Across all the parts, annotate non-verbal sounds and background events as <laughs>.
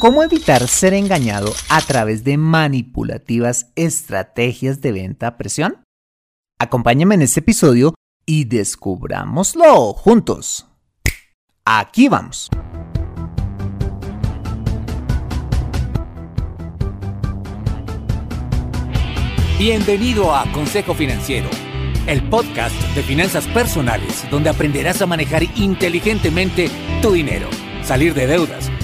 ¿Cómo evitar ser engañado a través de manipulativas estrategias de venta a presión? Acompáñame en este episodio y descubrámoslo juntos. Aquí vamos. Bienvenido a Consejo Financiero, el podcast de finanzas personales donde aprenderás a manejar inteligentemente tu dinero, salir de deudas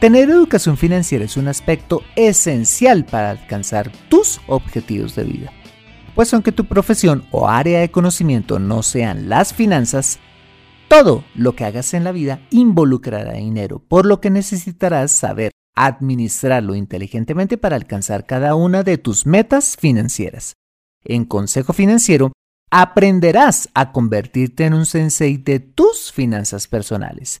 Tener educación financiera es un aspecto esencial para alcanzar tus objetivos de vida. Pues aunque tu profesión o área de conocimiento no sean las finanzas, todo lo que hagas en la vida involucrará dinero, por lo que necesitarás saber administrarlo inteligentemente para alcanzar cada una de tus metas financieras. En Consejo Financiero aprenderás a convertirte en un sensei de tus finanzas personales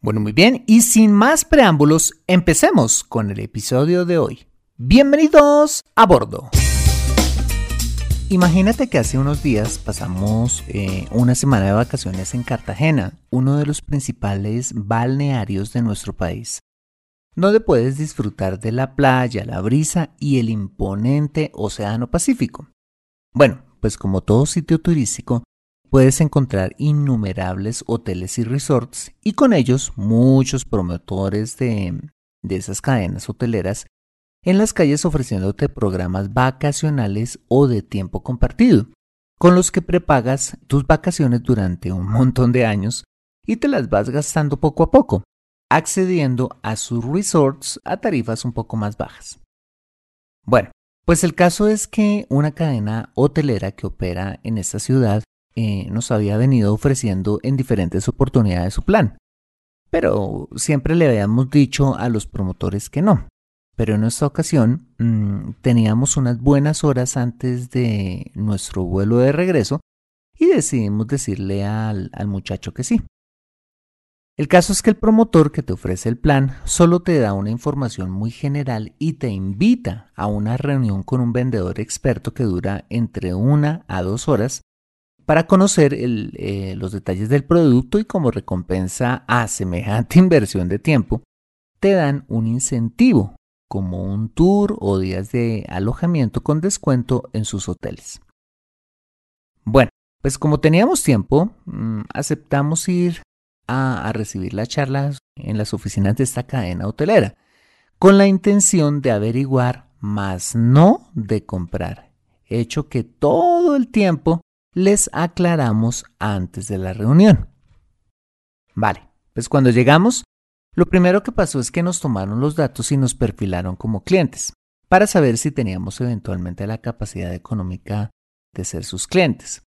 Bueno, muy bien, y sin más preámbulos, empecemos con el episodio de hoy. Bienvenidos a bordo. Imagínate que hace unos días pasamos eh, una semana de vacaciones en Cartagena, uno de los principales balnearios de nuestro país, donde puedes disfrutar de la playa, la brisa y el imponente Océano Pacífico. Bueno, pues como todo sitio turístico, puedes encontrar innumerables hoteles y resorts y con ellos muchos promotores de, esas cadenas hoteleras en las calles ofreciéndote programas vacacionales o de tiempo compartido, con los que prepagas tus vacaciones durante un montón de años y te las vas gastando poco a poco, accediendo a sus resorts a tarifas un poco más bajas. Bueno, pues el caso es que una cadena hotelera que opera en esta ciudad eh, nos había venido ofreciendo en diferentes oportunidades su plan. Pero siempre le habíamos dicho a los promotores que no. Pero en esta ocasión mm, teníamos unas buenas horas antes de nuestro vuelo de regreso y decidimos decirle al, al muchacho que sí. El caso es que el promotor que te ofrece el plan solo te da una información muy general y te invita a una reunión con un vendedor experto que dura entre una a dos horas para conocer eh, los detalles del producto y como recompensa a semejante <laughs> inversión de tiempo, te dan un incentivo como un tour o días de alojamiento con descuento en sus hoteles. Bueno, pues como teníamos tiempo, mm, aceptamos ir a, a recibir las charlas en las oficinas de esta cadena hotelera, con la intención de averiguar, más no de comprar, hecho que todo el tiempo les aclaramos antes de la reunión. Vale, pues cuando llegamos, lo primero que pasó es que nos tomaron los datos y nos perfilaron como clientes, para saber si teníamos eventualmente la capacidad económica de ser sus clientes.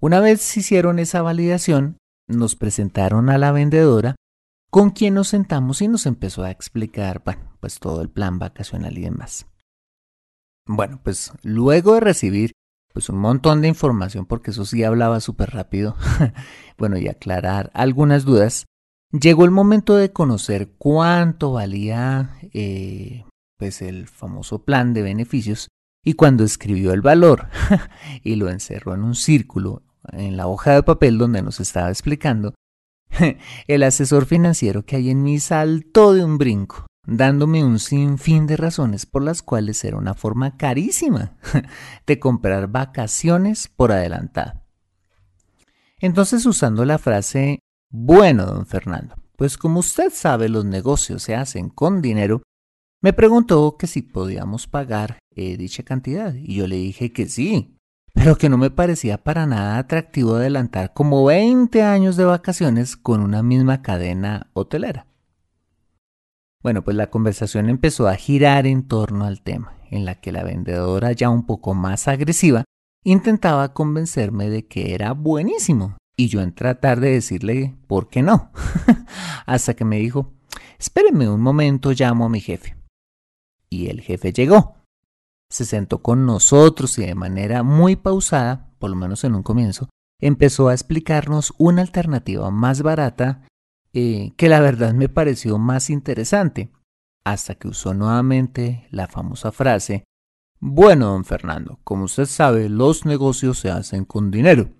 Una vez hicieron esa validación, nos presentaron a la vendedora con quien nos sentamos y nos empezó a explicar, bueno, pues todo el plan vacacional y demás. Bueno, pues luego de recibir pues un montón de información porque eso sí hablaba súper rápido. <laughs> bueno, y aclarar algunas dudas. Llegó el momento de conocer cuánto valía eh, pues el famoso plan de beneficios y cuando escribió el valor <laughs> y lo encerró en un círculo en la hoja de papel donde nos estaba explicando, <laughs> El asesor financiero que hay en mí saltó de un brinco, dándome un sinfín de razones por las cuales era una forma carísima <laughs> de comprar vacaciones por adelantado. Entonces, usando la frase, bueno, don Fernando, pues como usted sabe los negocios se hacen con dinero, me preguntó que si podíamos pagar eh, dicha cantidad y yo le dije que sí, pero que no me parecía para nada atractivo adelantar como 20 años de vacaciones con una misma cadena hotelera. Bueno, pues la conversación empezó a girar en torno al tema, en la que la vendedora ya un poco más agresiva intentaba convencerme de que era buenísimo y yo en tratar de decirle por qué no, <laughs> hasta que me dijo, espéreme un momento, llamo a mi jefe. Y el jefe llegó. Se sentó con nosotros y de manera muy pausada, por lo menos en un comienzo, empezó a explicarnos una alternativa más barata eh, que la verdad me pareció más interesante, hasta que usó nuevamente la famosa frase, bueno, don Fernando, como usted sabe, los negocios se hacen con dinero.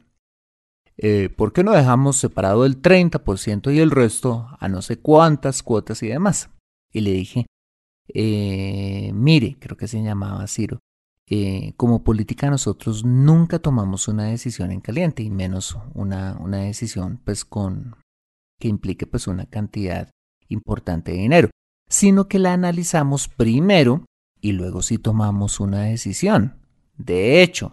Eh, ¿Por qué no dejamos separado el 30% y el resto a no sé cuántas cuotas y demás? Y le dije, eh, mire, creo que se llamaba Ciro, eh, como política nosotros nunca tomamos una decisión en caliente y menos una, una decisión pues con que implique pues una cantidad importante de dinero, sino que la analizamos primero y luego sí tomamos una decisión. De hecho,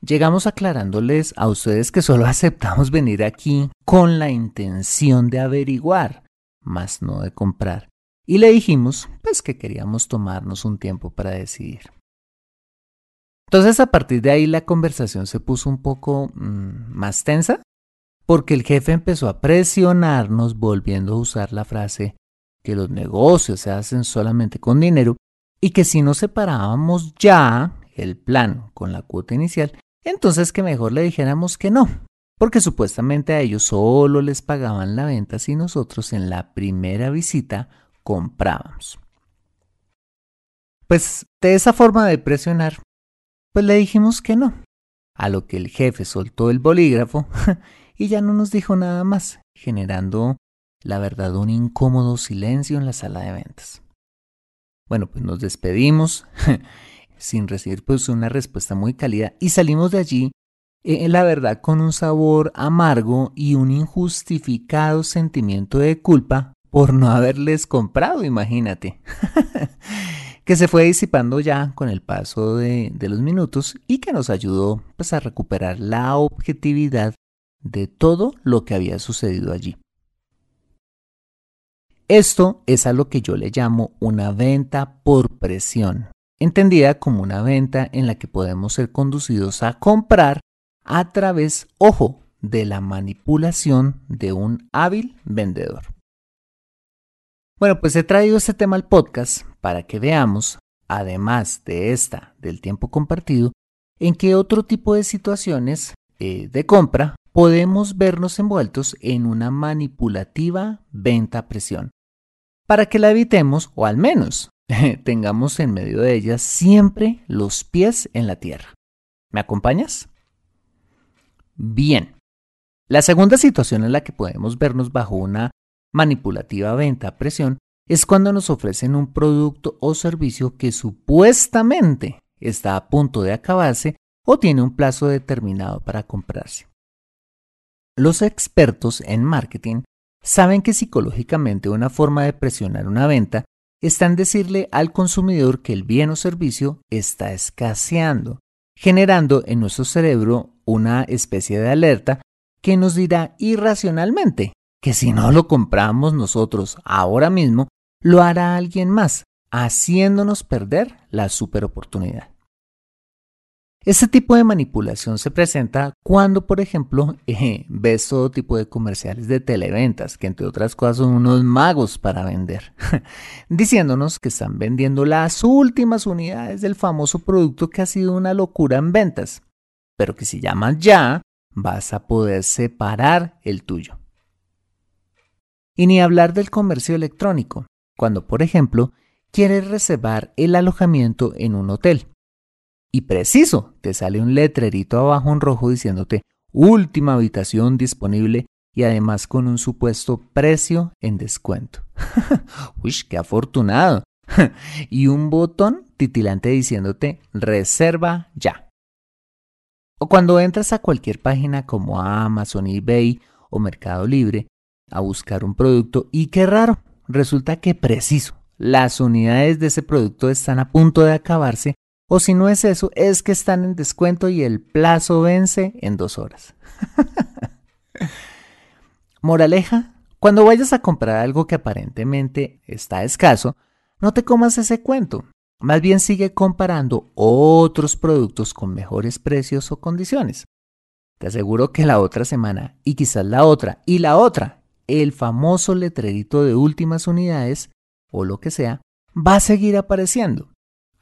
llegamos aclarándoles a ustedes que solo <laughs> aceptamos venir aquí con la intención de averiguar, más no de comprar. Y le dijimos, pues que queríamos tomarnos un tiempo para decidir. Entonces a partir de ahí la conversación se puso un poco mm, más tensa, porque el jefe empezó a presionarnos volviendo a usar la frase que los negocios se hacen solamente con dinero y que si no separábamos ya el plan con la cuota inicial, entonces que mejor le dijéramos que no, porque supuestamente a ellos solo les pagaban la venta si nosotros en la primera visita comprábamos. Pues de esa forma de presionar, pues le dijimos que no, a lo que el jefe soltó el bolígrafo <laughs> y ya no nos dijo nada más, generando, la verdad, un incómodo silencio en la sala de ventas. Bueno, pues nos despedimos <laughs> sin recibir pues una respuesta muy cálida y salimos de allí, eh, la verdad, con un sabor amargo y un injustificado sentimiento de culpa por no haberles comprado, imagínate. <laughs> que se fue disipando ya con el paso de, de, los minutos y que nos ayudó pues, a recuperar la objetividad de todo lo que había sucedido allí. Esto es a lo que yo le llamo una venta por presión, entendida como una venta en la que podemos ser conducidos a comprar a través, ojo, de la manipulación de un hábil vendedor. Bueno, pues he traído este tema al podcast para que veamos, además de esta del tiempo compartido, en qué otro tipo de situaciones eh, de compra podemos vernos envueltos en una manipulativa venta a presión, para que la evitemos o al menos <laughs> tengamos en medio de ella siempre los pies en la tierra. ¿Me acompañas? Bien. La segunda situación en la que podemos vernos bajo una manipulativa venta a presión es cuando nos ofrecen un producto o servicio que supuestamente está a punto de acabarse o tiene un plazo determinado para comprarse. Los expertos en marketing saben que psicológicamente una forma de presionar una venta está en decirle al consumidor que el bien o servicio está escaseando, generando en nuestro cerebro una especie de alerta que nos dirá irracionalmente que si no lo compramos nosotros ahora mismo, lo hará alguien más, haciéndonos perder la superoportunidad. Este tipo de manipulación se presenta cuando, por ejemplo, <laughs> eh, ves todo tipo de comerciales de televentas, que entre otras cosas son unos magos para vender, <laughs> diciéndonos que están vendiendo las últimas unidades del famoso producto que ha sido una locura en ventas, pero que si llamas ya, vas a poder separar el tuyo. Y ni hablar del comercio electrónico, cuando, por ejemplo, quieres reservar el alojamiento en un hotel y preciso, te sale un letrerito abajo en rojo diciéndote última habitación disponible y además con un supuesto precio en descuento. <laughs> Uy, qué afortunado. <laughs> y un botón titilante diciéndote reserva ya. O cuando entras a cualquier página como Amazon, eBay o Mercado Libre a buscar un producto y qué raro, resulta que preciso, las unidades de ese producto están a punto de acabarse o si no es eso, es que están en descuento y el plazo vence en dos horas. <laughs> Moraleja, cuando vayas a comprar algo que aparentemente está escaso, no te comas ese cuento. Más bien sigue comparando otros productos con mejores precios o condiciones. Te aseguro que la otra semana, y quizás la otra, y la otra, el famoso letrerito de últimas unidades, o lo que sea, va a seguir apareciendo,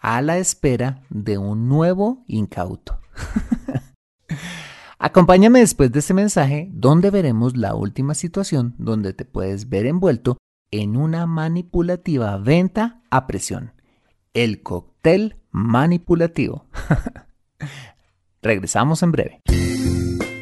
a la espera de un nuevo incauto. <laughs> Acompáñame después de este mensaje donde veremos la última situación donde te puedes ver envuelto en una manipulativa venta a presión. El cóctel manipulativo. <laughs> Regresamos en breve.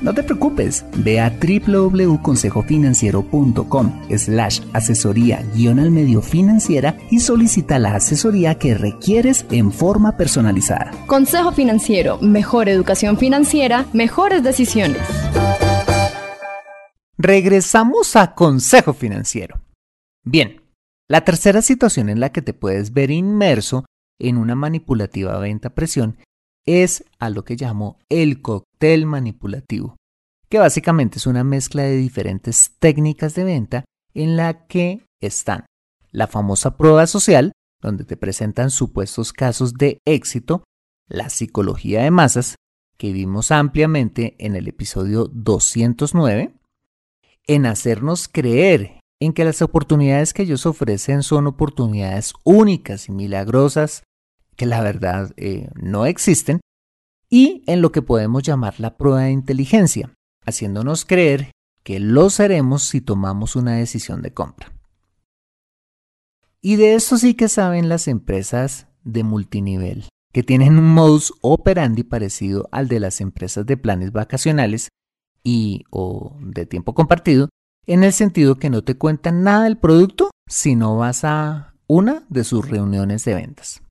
no te preocupes, ve a www.consejofinanciero.com slash asesoría guion al medio financiera y solicita la asesoría que requieres en forma personalizada. Consejo Financiero, mejor educación financiera, mejores decisiones. Regresamos a Consejo Financiero. Bien, la tercera situación en la que te puedes ver inmerso en una manipulativa venta presión es a lo que llamo el cóctel manipulativo, que básicamente es una mezcla de diferentes técnicas de venta en la que están la famosa prueba social, donde te presentan supuestos casos de éxito, la psicología de masas, que vimos ampliamente en el episodio 209, en hacernos creer en que las oportunidades que ellos ofrecen son oportunidades únicas y milagrosas que la verdad eh, no existen, y en lo que podemos llamar la prueba de inteligencia, haciéndonos creer que lo seremos si tomamos una decisión de compra. Y de esto sí que saben las empresas de multinivel, que tienen un modus operandi parecido al de las empresas de planes vacacionales y o de tiempo compartido, en el sentido que no te cuentan nada del producto si no vas a una de sus reuniones de ventas.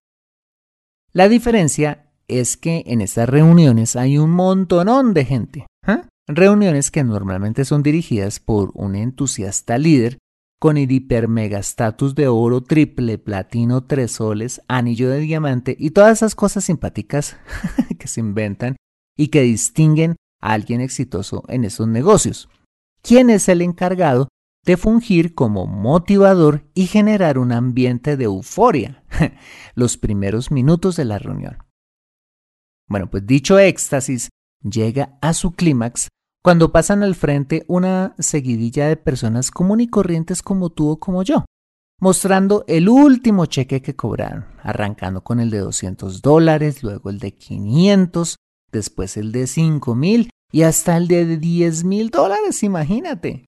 La diferencia es que en estas reuniones hay un montonón de gente. ¿eh? Reuniones que normalmente son dirigidas por un entusiasta líder con el hiper mega estatus de oro, triple, platino, tres soles, anillo de diamante y todas esas cosas simpáticas <laughs> que se inventan y que distinguen a alguien exitoso en esos negocios. ¿Quién es el encargado de fungir como motivador y generar un ambiente de euforia <laughs> los primeros minutos de la reunión. Bueno, pues dicho éxtasis llega a su clímax cuando pasan al frente una seguidilla de personas común y corrientes como tú o como yo, mostrando el último cheque que cobraron, arrancando con el de 200 dólares, luego el de 500, después el de 5 mil y hasta el de 10 mil dólares, imagínate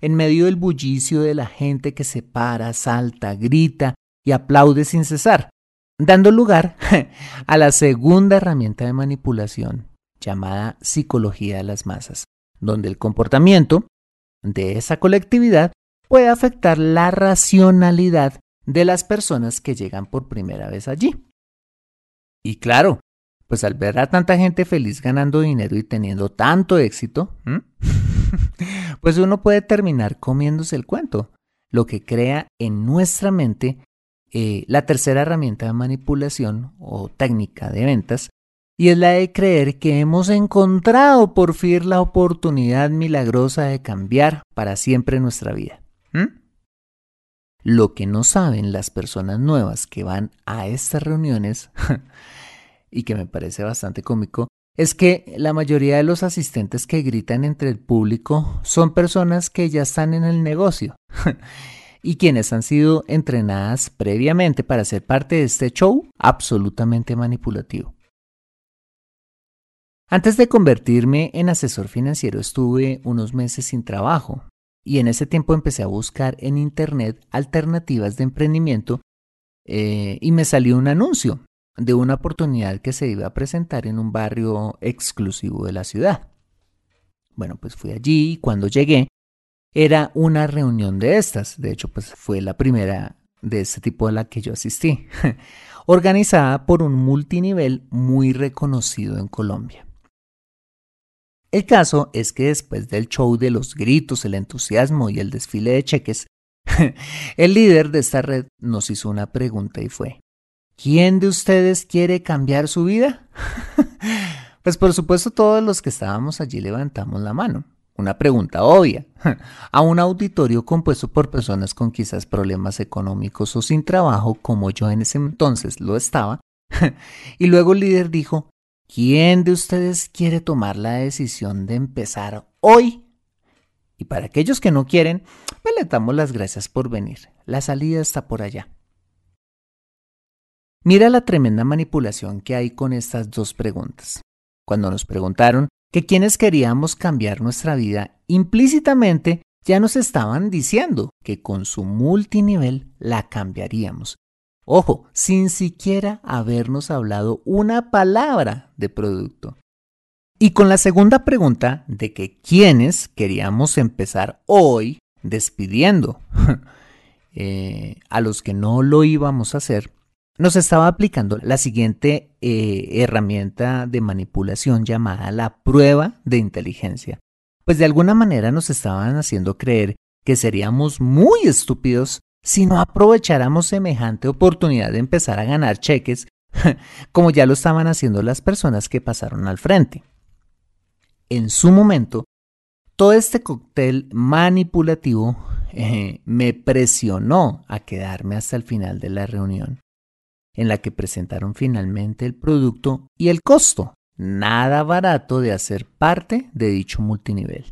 en medio del bullicio de la gente que se para, salta, grita y aplaude sin cesar, dando lugar <laughs> a la segunda herramienta de manipulación llamada psicología de las masas, donde el comportamiento de esa colectividad puede afectar la racionalidad de las personas que llegan por primera vez allí. Y claro, pues al ver a tanta gente feliz ganando dinero y teniendo tanto éxito, <laughs> pues uno puede terminar comiéndose el cuento, lo que crea en nuestra mente eh, la tercera herramienta de manipulación o técnica de ventas, y es la de creer que hemos encontrado por fin la oportunidad milagrosa de cambiar para siempre nuestra vida. Lo que no saben las personas nuevas que van a estas reuniones, <laughs> y que me parece bastante cómico, es que la mayoría de los asistentes que gritan entre el público son personas que ya están en el negocio <laughs> y quienes han sido entrenadas previamente para ser parte de este show absolutamente manipulativo. Antes de convertirme en asesor financiero estuve unos meses sin trabajo y en ese tiempo empecé a buscar en internet alternativas de emprendimiento eh, y me salió un anuncio de una oportunidad que se iba a presentar en un barrio exclusivo de la ciudad. Bueno, pues fui allí y cuando llegué era una reunión de estas, de hecho pues fue la primera de este tipo a la que yo asistí, <laughs> organizada por un multinivel muy reconocido en Colombia. El caso es que después del show de los gritos, el entusiasmo y el desfile de cheques, <laughs> el líder de esta red nos hizo una pregunta y fue, ¿quién de ustedes quiere cambiar su vida? <laughs> pues por supuesto todos los que estábamos allí levantamos la mano. Una pregunta obvia. <laughs> A un auditorio compuesto por personas con quizás problemas económicos o sin trabajo, como yo en ese entonces lo estaba. <laughs> Y luego el líder dijo, ¿Quién de ustedes quiere tomar la decisión de empezar hoy? Y para aquellos que no quieren, pues le damos las gracias por venir. La salida está por allá. Mira la tremenda manipulación que hay con estas dos preguntas. Cuando nos preguntaron que quienes queríamos cambiar nuestra vida, implícitamente ya nos estaban diciendo que con su multinivel la cambiaríamos Ojo, sin siquiera habernos hablado una palabra de producto. Y con la segunda pregunta de que quiénes queríamos empezar hoy despidiendo <laughs> eh, a los que no lo íbamos a hacer, nos estaba aplicando la siguiente eh, herramienta de manipulación llamada la prueba de inteligencia. Pues de alguna manera nos estaban haciendo creer que seríamos muy estúpidos si no aprovecháramos semejante oportunidad de empezar a ganar cheques, <laughs> como ya lo estaban haciendo las personas que pasaron al frente. En su momento, todo este cóctel manipulativo eh, me presionó a quedarme hasta el final de la reunión, en la que presentaron finalmente el producto y el costo, nada barato de hacer parte de dicho multinivel.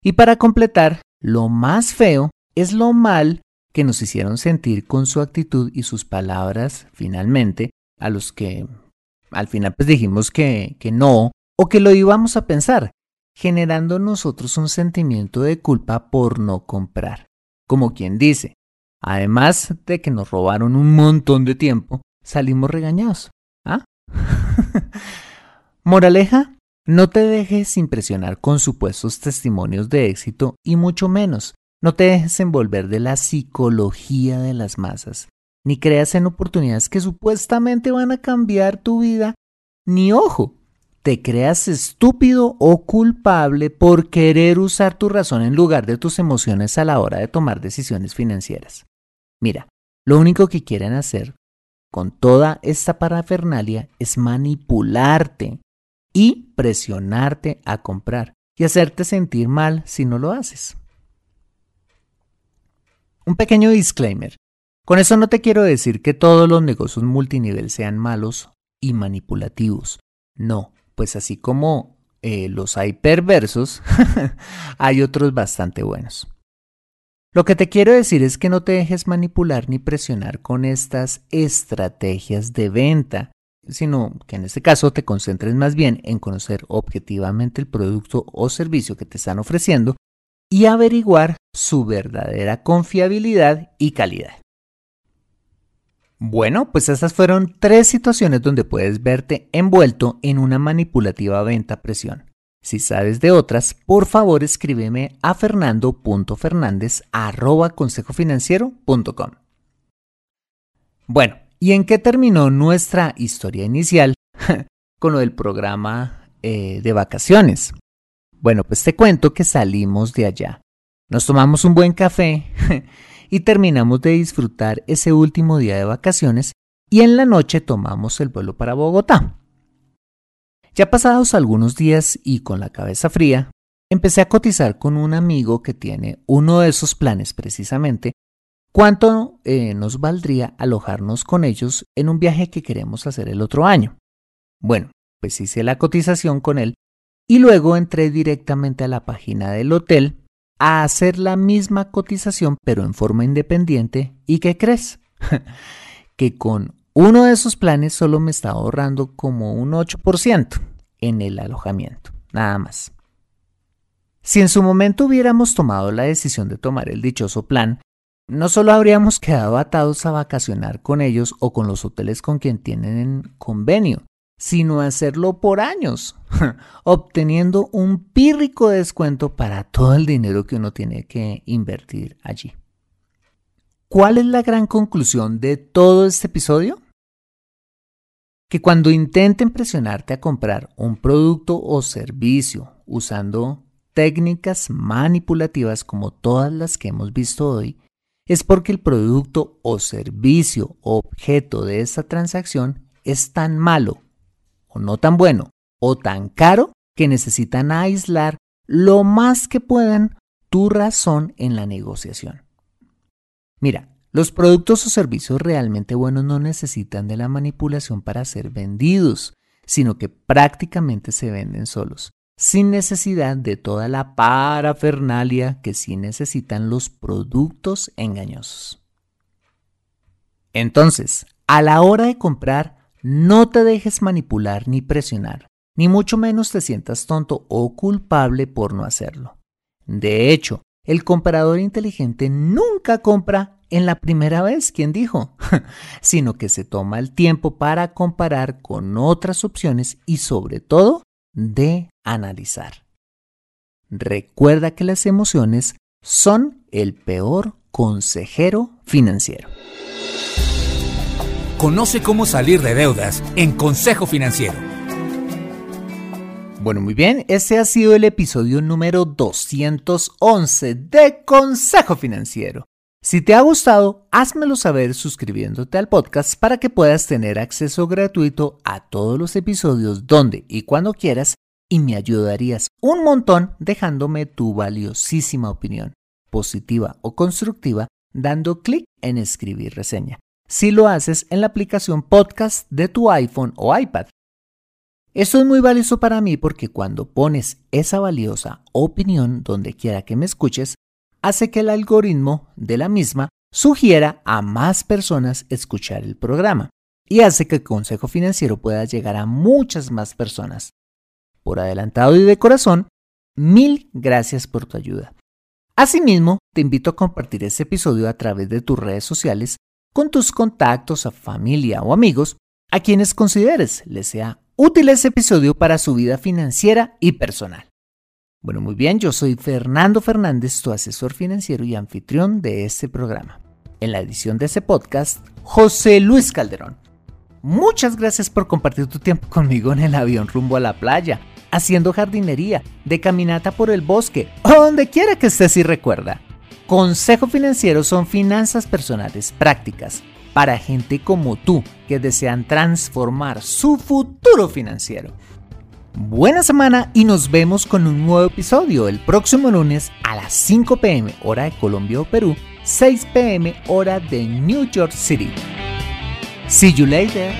Y para completar, lo más feo es lo mal que nos hicieron sentir con su actitud y sus palabras finalmente, a los que al final pues dijimos que, que no o que lo íbamos a pensar, generando nosotros un sentimiento de culpa por no comprar. Como quien dice, además de que nos robaron un montón de tiempo, salimos regañados. ¿Ah? <laughs> Moraleja, no te dejes impresionar con supuestos testimonios de éxito y mucho menos no te dejes envolver de la psicología de las masas, ni creas en oportunidades que supuestamente van a cambiar tu vida, ni ojo, te creas estúpido o culpable por querer usar tu razón en lugar de tus emociones a la hora de tomar decisiones financieras. Mira, lo único que quieren hacer con toda esta parafernalia es manipularte y presionarte a comprar y hacerte sentir mal si no lo haces. Un pequeño disclaimer. Con eso no te quiero decir que todos los negocios multinivel sean malos y manipulativos. No, pues así como eh, los hay perversos, <laughs> hay otros bastante buenos. Lo que te quiero decir es que no te dejes manipular ni presionar con estas estrategias de venta, sino que en este caso te concentres más bien en conocer objetivamente el producto o servicio que te están ofreciendo y averiguar su verdadera confiabilidad y calidad. Bueno, pues estas fueron tres situaciones donde puedes verte envuelto en una manipulativa venta presión. Si sabes de otras, por favor escríbeme a fernando.fernandez.consejofinanciero.com. Bueno, ¿y en qué terminó nuestra historia inicial <laughs> con lo del programa eh, de vacaciones? Bueno, pues te cuento que salimos de allá. Nos tomamos un buen café <laughs> y terminamos de disfrutar ese último día de vacaciones y en la noche tomamos el vuelo para Bogotá. Ya pasados algunos días y con la cabeza fría, empecé a cotizar con un amigo que tiene uno de esos planes precisamente, cuánto eh, nos valdría alojarnos con ellos en un viaje que queremos hacer el otro año. Bueno, pues hice la cotización con él y luego entré directamente a la página del hotel a hacer la misma cotización pero en forma independiente. ¿Y qué crees? <laughs> que con uno de esos planes solo me está ahorrando como un 8% en el alojamiento, nada más. Si en su momento hubiéramos tomado la decisión de tomar el dichoso plan, no solo habríamos quedado atados a vacacionar con ellos o con los hoteles con quien tienen convenio, sino hacerlo por años, <laughs> obteniendo un pírrico descuento para todo el dinero que uno tiene que invertir allí. ¿Cuál es la gran conclusión de todo este episodio? Que cuando intenten presionarte a comprar un producto o servicio usando técnicas manipulativas como todas las que hemos visto hoy, es porque el producto o servicio objeto de esta transacción es tan malo o no tan bueno o tan caro que necesitan aislar lo más que puedan tu razón en la negociación. Mira, los productos o servicios realmente buenos no necesitan de la manipulación para ser vendidos, sino que prácticamente se venden solos, sin necesidad de toda la parafernalia que sí necesitan los productos engañosos. Entonces, a la hora de comprar, no te dejes manipular ni presionar, ni mucho menos te sientas tonto o culpable por no hacerlo. De hecho, el comprador inteligente nunca compra en la primera vez, quien dijo, <laughs> sino que se toma el tiempo para comparar con otras opciones y sobre todo de analizar. Recuerda que las emociones son el peor consejero financiero. Conoce cómo salir de deudas en Consejo Financiero. Bueno, muy bien, ese ha sido el episodio número 211 de Consejo Financiero. Si te ha gustado, házmelo saber suscribiéndote al podcast para que puedas tener acceso gratuito a todos los episodios donde y cuando quieras y me ayudarías un montón dejándome tu valiosísima opinión, positiva o constructiva, dando clic en escribir reseña. Si lo haces en la aplicación podcast de tu iPhone o iPad, esto es muy valioso para mí porque cuando pones esa valiosa opinión donde quiera que me escuches, hace que el algoritmo de la misma sugiera a más personas escuchar el programa y hace que el consejo financiero pueda llegar a muchas más personas. Por adelantado y de corazón, mil gracias por tu ayuda. Asimismo, te invito a compartir este episodio a través de tus redes sociales con tus contactos, a familia o amigos a quienes consideres les sea útil ese episodio para su vida financiera y personal. Bueno, muy bien, yo soy Fernando Fernández, tu asesor financiero y anfitrión de este programa. En la edición de este podcast, José Luis Calderón. Muchas gracias por compartir tu tiempo conmigo en el avión rumbo a la playa, haciendo jardinería, de caminata por el bosque o donde quiera que estés y recuerda. Consejo Financiero son finanzas personales prácticas para gente como tú que desean transformar su futuro financiero. Buena semana y nos vemos con un nuevo episodio el próximo lunes a las 5 pm hora de Colombia o Perú, 6 pm hora de New York City. See you later.